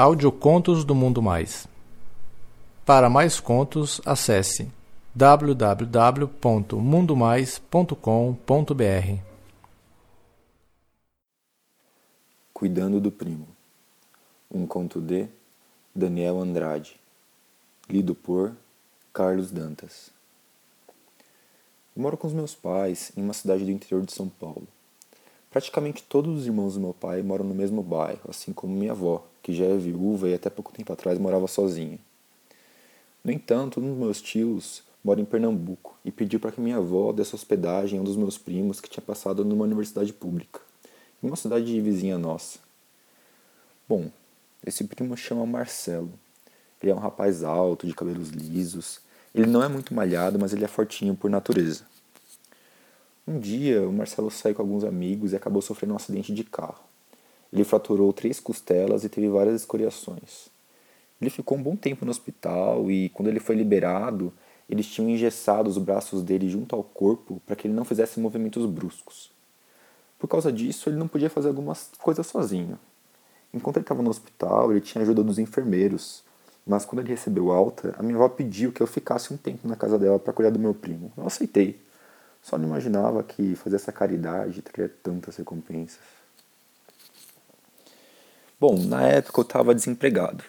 Audiocontos do Mundo Mais. Para mais contos, acesse www.mundomais.com.br. Cuidando do Primo. Um conto de Daniel Andrade. Lido por Carlos Dantas. Eu moro com os meus pais em uma cidade do interior de São Paulo. Praticamente todos os irmãos do meu pai moram no mesmo bairro, assim como minha avó, que já é viúva e até pouco tempo atrás morava sozinha. No entanto, um dos meus tios mora em Pernambuco e pediu para que minha avó desse hospedagem a um dos meus primos que tinha passado numa universidade pública, em uma cidade vizinha nossa. Bom, esse primo chama Marcelo. Ele é um rapaz alto, de cabelos lisos. Ele não é muito malhado, mas ele é fortinho por natureza. Um dia, o Marcelo saiu com alguns amigos e acabou sofrendo um acidente de carro. Ele fraturou três costelas e teve várias escoriações. Ele ficou um bom tempo no hospital e, quando ele foi liberado, eles tinham engessado os braços dele junto ao corpo para que ele não fizesse movimentos bruscos. Por causa disso, ele não podia fazer algumas coisas sozinho. Enquanto ele estava no hospital, ele tinha ajuda dos enfermeiros, mas quando ele recebeu alta, a minha avó pediu que eu ficasse um tempo na casa dela para cuidar do meu primo. Eu aceitei só não imaginava que fazer essa caridade teria tantas recompensas. Bom, na época eu estava desempregado.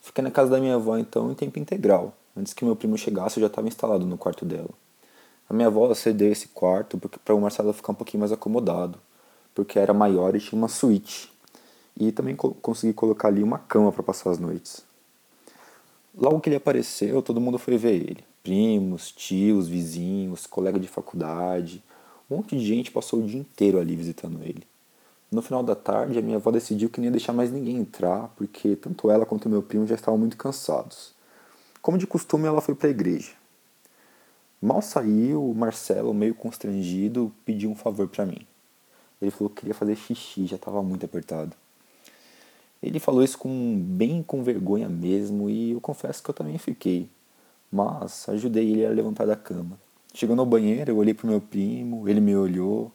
Fiquei na casa da minha avó então em tempo integral. Antes que meu primo chegasse, eu já estava instalado no quarto dela. A minha avó cedeu esse quarto para o Marcelo ficar um pouquinho mais acomodado, porque era maior e tinha uma suíte. E também co consegui colocar ali uma cama para passar as noites. Logo que ele apareceu, todo mundo foi ver ele primos, tios, vizinhos, colega de faculdade. Um monte de gente passou o dia inteiro ali visitando ele. No final da tarde, a minha avó decidiu que não ia deixar mais ninguém entrar, porque tanto ela quanto meu primo já estavam muito cansados. Como de costume, ela foi para a igreja. Mal saiu, o Marcelo, meio constrangido, pediu um favor para mim. Ele falou que queria fazer xixi, já estava muito apertado. Ele falou isso com bem com vergonha mesmo, e eu confesso que eu também fiquei mas ajudei ele a levantar da cama. Chegando ao banheiro, eu olhei para o meu primo, ele me olhou.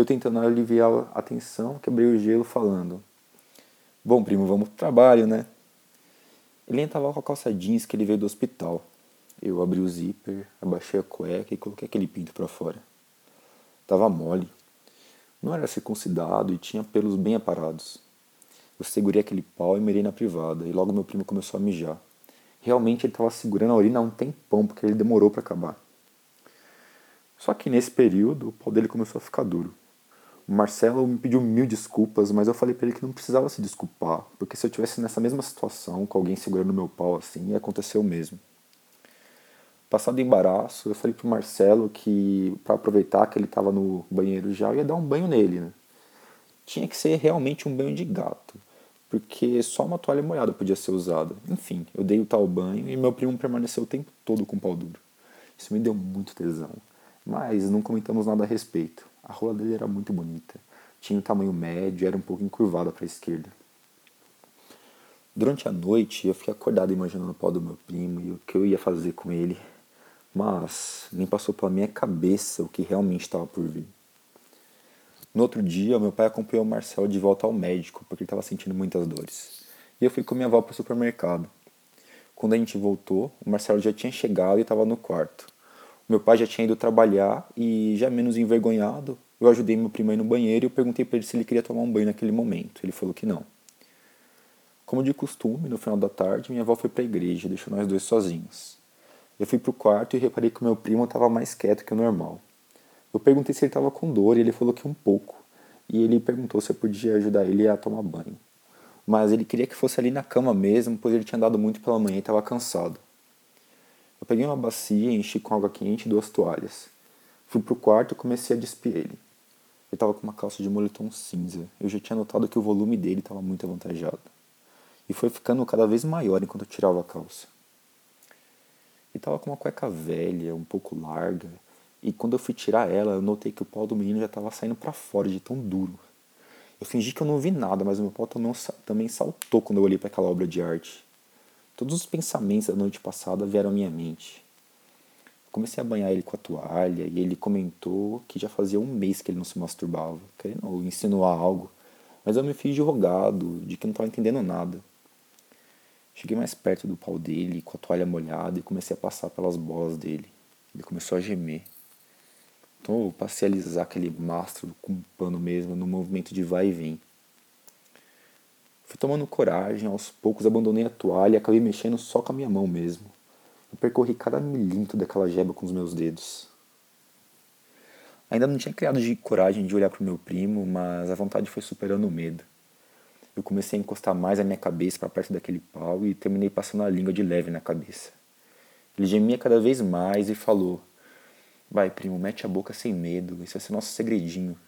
Eu tentando aliviar a tensão, quebrei o gelo falando: Bom, primo, vamos pro trabalho, né? Ele estava com a calça jeans que ele veio do hospital. Eu abri o zíper, abaixei a cueca e coloquei aquele pinto para fora. Tava mole. Não era circuncidado e tinha pelos bem aparados. Eu segurei aquele pau e mirei na privada, e logo meu primo começou a mijar. Realmente ele estava segurando a urina há um tempão, porque ele demorou para acabar. Só que nesse período, o pau dele começou a ficar duro. Marcelo me pediu mil desculpas, mas eu falei para ele que não precisava se desculpar, porque se eu tivesse nessa mesma situação, com alguém segurando meu pau assim, o mesmo. Passado o embaraço, eu falei pro Marcelo que, para aproveitar que ele estava no banheiro já, eu ia dar um banho nele, né? Tinha que ser realmente um banho de gato porque só uma toalha molhada podia ser usada. Enfim, eu dei o tal banho e meu primo permaneceu o tempo todo com o pau duro. Isso me deu muito tesão. Mas não comentamos nada a respeito. A rola dele era muito bonita. Tinha um tamanho médio e era um pouco encurvada para a esquerda. Durante a noite eu fiquei acordado imaginando o pau do meu primo e o que eu ia fazer com ele. Mas nem passou pela minha cabeça o que realmente estava por vir. No outro dia, meu pai acompanhou o Marcel de volta ao médico, porque ele estava sentindo muitas dores. E eu fui com minha avó para o supermercado. Quando a gente voltou, o Marcelo já tinha chegado e estava no quarto. Meu pai já tinha ido trabalhar e, já menos envergonhado, eu ajudei meu primo a ir no banheiro e eu perguntei para ele se ele queria tomar um banho naquele momento. Ele falou que não. Como de costume, no final da tarde, minha avó foi para a igreja, deixou nós dois sozinhos. Eu fui para o quarto e reparei que meu primo estava mais quieto que o normal. Eu perguntei se ele estava com dor e ele falou que um pouco. E ele perguntou se eu podia ajudar ele a tomar banho. Mas ele queria que fosse ali na cama mesmo, pois ele tinha andado muito pela manhã e estava cansado. Peguei uma bacia, enchi com água quente e duas toalhas. Fui pro quarto e comecei a despir ele. Ele estava com uma calça de moletom cinza. Eu já tinha notado que o volume dele estava muito avantajado. E foi ficando cada vez maior enquanto eu tirava a calça. Ele estava com uma cueca velha, um pouco larga, e quando eu fui tirar ela, eu notei que o pau do menino já estava saindo para fora de tão duro. Eu fingi que eu não vi nada, mas o meu pau também saltou quando eu olhei para aquela obra de arte. Todos os pensamentos da noite passada vieram à minha mente. Comecei a banhar ele com a toalha e ele comentou que já fazia um mês que ele não se masturbava, querendo insinuar algo. Mas eu me fiz de rogado, de que não estava entendendo nada. Cheguei mais perto do pau dele, com a toalha molhada, e comecei a passar pelas bolas dele. Ele começou a gemer. Então eu passei a alisar aquele mastro com um pano mesmo, no movimento de vai e vem. Fui tomando coragem, aos poucos abandonei a toalha e acabei mexendo só com a minha mão mesmo. Eu percorri cada milímetro daquela jeba com os meus dedos. Ainda não tinha criado de coragem de olhar para o meu primo, mas a vontade foi superando o medo. Eu comecei a encostar mais a minha cabeça para perto daquele pau e terminei passando a língua de leve na cabeça. Ele gemia cada vez mais e falou: Vai, primo, mete a boca sem medo, esse vai ser nosso segredinho.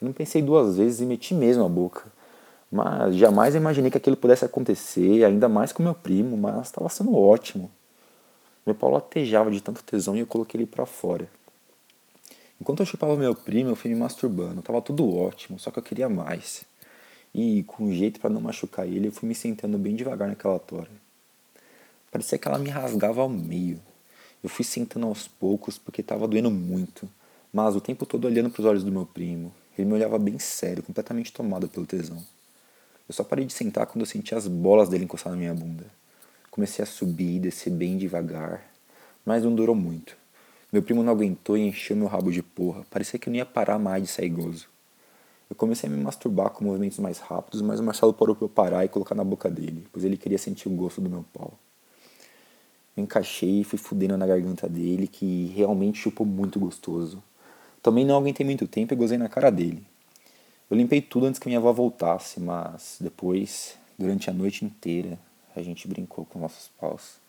Eu não pensei duas vezes e meti mesmo a boca. Mas jamais imaginei que aquilo pudesse acontecer, ainda mais com meu primo, mas estava sendo ótimo. Meu pau latejava de tanto tesão e eu coloquei ele para fora. Enquanto eu chupava meu primo, eu fui me masturbando. Tava tudo ótimo, só que eu queria mais. E com um jeito para não machucar ele, eu fui me sentando bem devagar naquela tora. Parecia que ela me rasgava ao meio. Eu fui sentando aos poucos porque estava doendo muito, mas o tempo todo olhando para os olhos do meu primo. Ele me olhava bem sério, completamente tomado pelo tesão. Eu só parei de sentar quando eu senti as bolas dele encostar na minha bunda. Comecei a subir e descer bem devagar, mas não durou muito. Meu primo não aguentou e encheu meu rabo de porra. Parecia que eu não ia parar mais de sair gozo. Eu comecei a me masturbar com movimentos mais rápidos, mas o Marcelo parou para eu parar e colocar na boca dele, pois ele queria sentir o gosto do meu pau. Eu encaixei e fui fudendo na garganta dele, que realmente chupou muito gostoso. Também não aguentei muito tempo e gozei na cara dele. Eu limpei tudo antes que minha avó voltasse, mas depois, durante a noite inteira, a gente brincou com nossos paus.